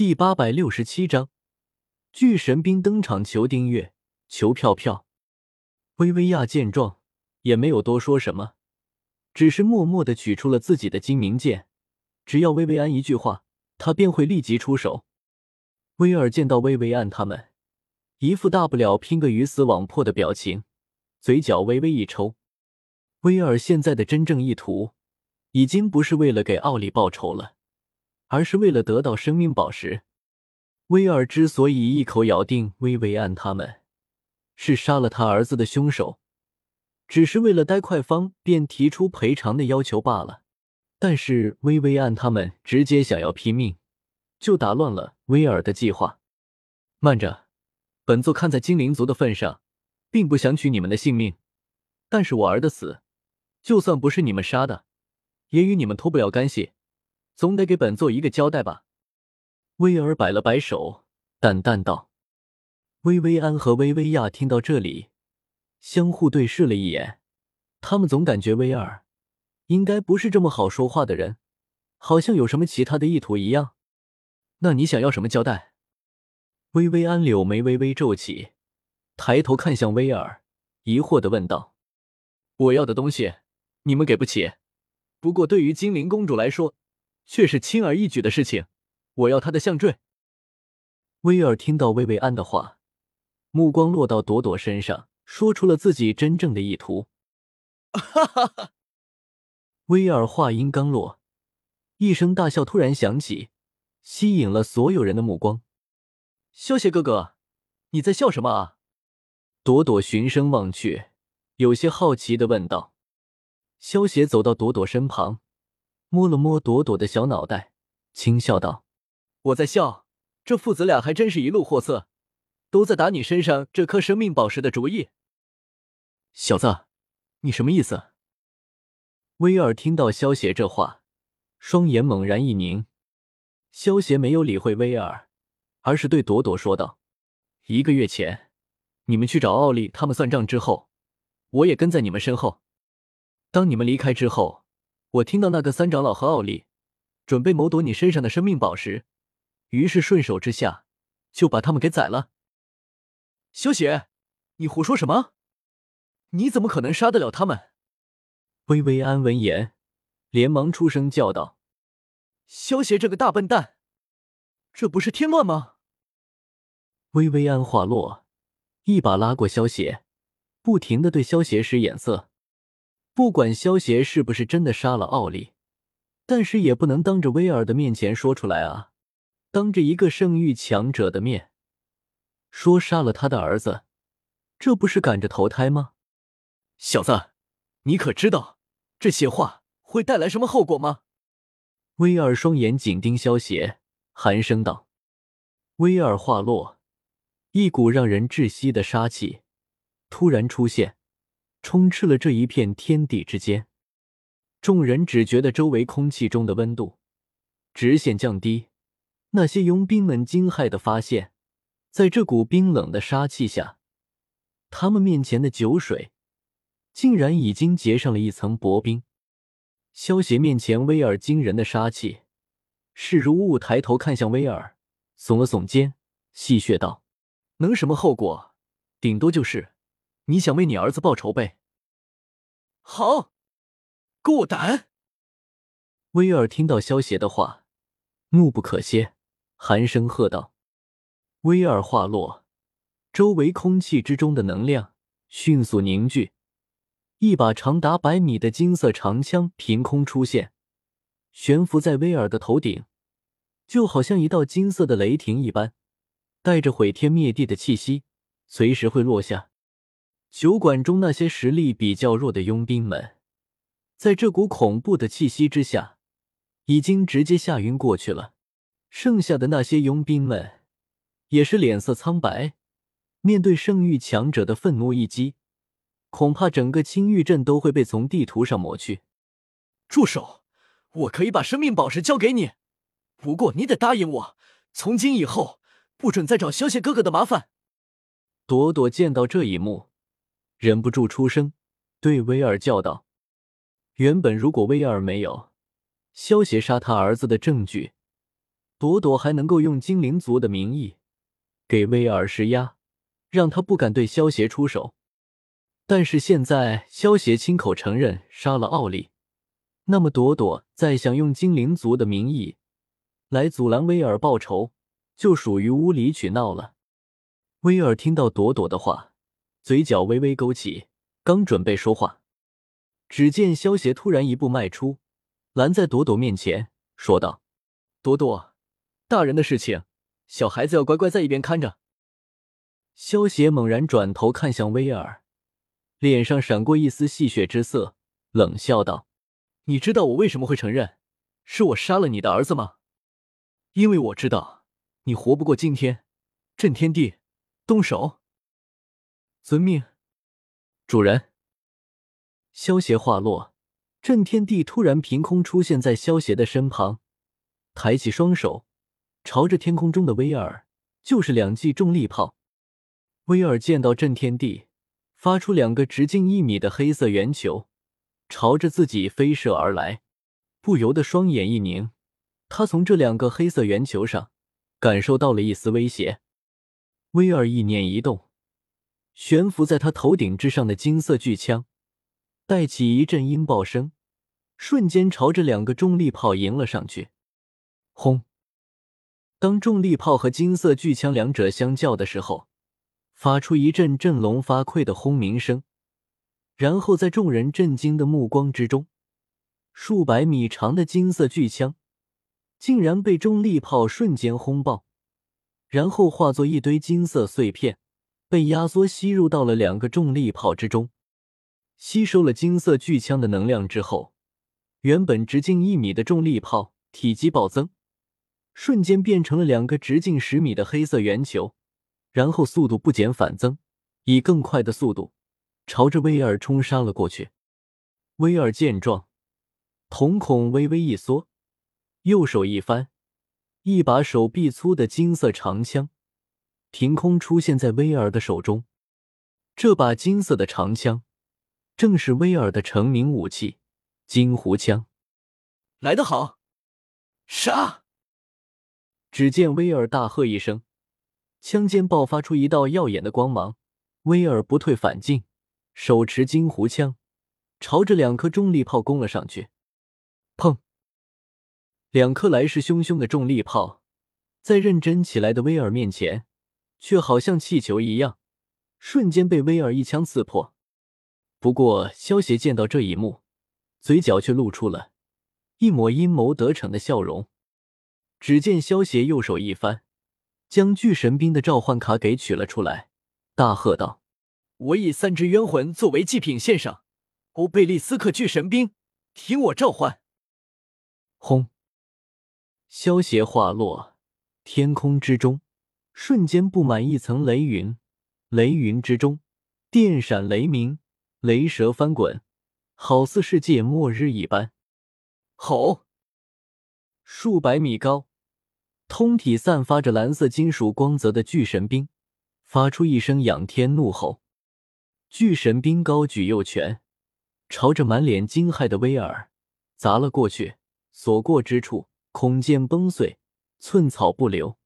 第八百六十七章，巨神兵登场，求订阅，求票票。薇薇娅见状，也没有多说什么，只是默默的取出了自己的精明剑。只要薇薇安一句话，他便会立即出手。威尔见到薇薇安他们，一副大不了拼个鱼死网破的表情，嘴角微微一抽。威尔现在的真正意图，已经不是为了给奥利报仇了。而是为了得到生命宝石。威尔之所以一口咬定薇薇安他们是杀了他儿子的凶手，只是为了待快方便提出赔偿的要求罢了。但是薇薇安他们直接想要拼命，就打乱了威尔的计划。慢着，本座看在精灵族的份上，并不想取你们的性命，但是我儿的死，就算不是你们杀的，也与你们脱不了干系。总得给本座一个交代吧。威尔摆了摆手，淡淡道：“薇薇安和薇薇娅听到这里，相互对视了一眼。他们总感觉威尔应该不是这么好说话的人，好像有什么其他的意图一样。那你想要什么交代？”薇薇安柳眉微微皱起，抬头看向威尔，疑惑的问道：“我要的东西，你们给不起。不过对于精灵公主来说……”却是轻而易举的事情，我要他的项坠。威尔听到薇薇安的话，目光落到朵朵身上，说出了自己真正的意图。哈哈哈！威尔话音刚落，一声大笑突然响起，吸引了所有人的目光。萧邪哥哥，你在笑什么啊？朵朵循声望去，有些好奇的问道。萧邪走到朵朵身旁。摸了摸朵朵的小脑袋，轻笑道：“我在笑，这父子俩还真是一路货色，都在打你身上这颗生命宝石的主意。”小子，你什么意思？威尔听到萧邪这话，双眼猛然一凝。萧邪没有理会威尔，而是对朵朵说道：“一个月前，你们去找奥利他们算账之后，我也跟在你们身后。当你们离开之后。”我听到那个三长老和奥利准备谋夺你身上的生命宝石，于是顺手之下就把他们给宰了。萧雪，你胡说什么？你怎么可能杀得了他们？薇薇安闻言，连忙出声叫道：“萧邪这个大笨蛋，这不是添乱吗？”薇薇安话落，一把拉过萧邪，不停的对萧邪使眼色。不管萧协是不是真的杀了奥利，但是也不能当着威尔的面前说出来啊！当着一个圣域强者的面说杀了他的儿子，这不是赶着投胎吗？小子，你可知道这些话会带来什么后果吗？威尔双眼紧盯萧协，寒声道。威尔话落，一股让人窒息的杀气突然出现。充斥了这一片天地之间，众人只觉得周围空气中的温度直线降低。那些佣兵们惊骇的发现，在这股冰冷的杀气下，他们面前的酒水竟然已经结上了一层薄冰。萧邪面前威尔惊人的杀气视如雾，抬头看向威尔，耸了耸肩，戏谑道：“能什么后果？顶多就是……”你想为你儿子报仇呗？好，够胆！威尔听到萧邪的话，怒不可遏，寒声喝道：“威尔！”话落，周围空气之中的能量迅速凝聚，一把长达百米的金色长枪凭空出现，悬浮在威尔的头顶，就好像一道金色的雷霆一般，带着毁天灭地的气息，随时会落下。酒馆中那些实力比较弱的佣兵们，在这股恐怖的气息之下，已经直接吓晕过去了。剩下的那些佣兵们也是脸色苍白，面对圣域强者的愤怒一击，恐怕整个青玉镇都会被从地图上抹去。住手！我可以把生命宝石交给你，不过你得答应我，从今以后不准再找萧邪哥哥的麻烦。朵朵见到这一幕。忍不住出声，对威尔叫道：“原本如果威尔没有萧协杀他儿子的证据，朵朵还能够用精灵族的名义给威尔施压，让他不敢对萧协出手。但是现在萧协亲口承认杀了奥利，那么朵朵再想用精灵族的名义来阻拦威尔报仇，就属于无理取闹了。威尔听到朵朵的话，嘴角微微勾起，刚准备说话，只见萧协突然一步迈出，拦在朵朵面前，说道：“朵朵，大人的事情，小孩子要乖乖在一边看着。”萧协猛然转头看向威尔。脸上闪过一丝戏谑之色，冷笑道：“你知道我为什么会承认是我杀了你的儿子吗？因为我知道你活不过今天。”震天帝，动手！遵命，主人。萧协话落，震天帝突然凭空出现在萧协的身旁，抬起双手，朝着天空中的威尔就是两记重力炮。威尔见到震天帝。发出两个直径一米的黑色圆球，朝着自己飞射而来，不由得双眼一凝。他从这两个黑色圆球上感受到了一丝威胁。威尔意念一动，悬浮在他头顶之上的金色巨枪带起一阵音爆声，瞬间朝着两个重力炮迎了上去。轰！当重力炮和金色巨枪两者相较的时候。发出一阵振聋发聩的轰鸣声，然后在众人震惊的目光之中，数百米长的金色巨枪竟然被重力炮瞬间轰爆，然后化作一堆金色碎片，被压缩吸入到了两个重力炮之中。吸收了金色巨枪的能量之后，原本直径一米的重力炮体积暴增，瞬间变成了两个直径十米的黑色圆球。然后速度不减反增，以更快的速度朝着威尔冲杀了过去。威尔见状，瞳孔微微一缩，右手一翻，一把手臂粗的金色长枪凭空出现在威尔的手中。这把金色的长枪正是威尔的成名武器——金狐枪。来得好，杀！只见威尔大喝一声。枪尖爆发出一道耀眼的光芒，威尔不退反进，手持金狐枪，朝着两颗重力炮攻了上去。砰！两颗来势汹汹的重力炮，在认真起来的威尔面前，却好像气球一样，瞬间被威尔一枪刺破。不过，萧协见到这一幕，嘴角却露出了一抹阴谋得逞的笑容。只见萧协右手一翻。将巨神兵的召唤卡给取了出来，大喝道：“我以三只冤魂作为祭品献上，欧贝利斯克巨神兵，听我召唤！”轰！萧协话落，天空之中瞬间布满一层雷云，雷云之中电闪雷鸣，雷蛇翻滚，好似世界末日一般。吼！数百米高。通体散发着蓝色金属光泽的巨神兵发出一声仰天怒吼，巨神兵高举右拳，朝着满脸惊骇的威尔砸了过去，所过之处，空间崩碎，寸草不留。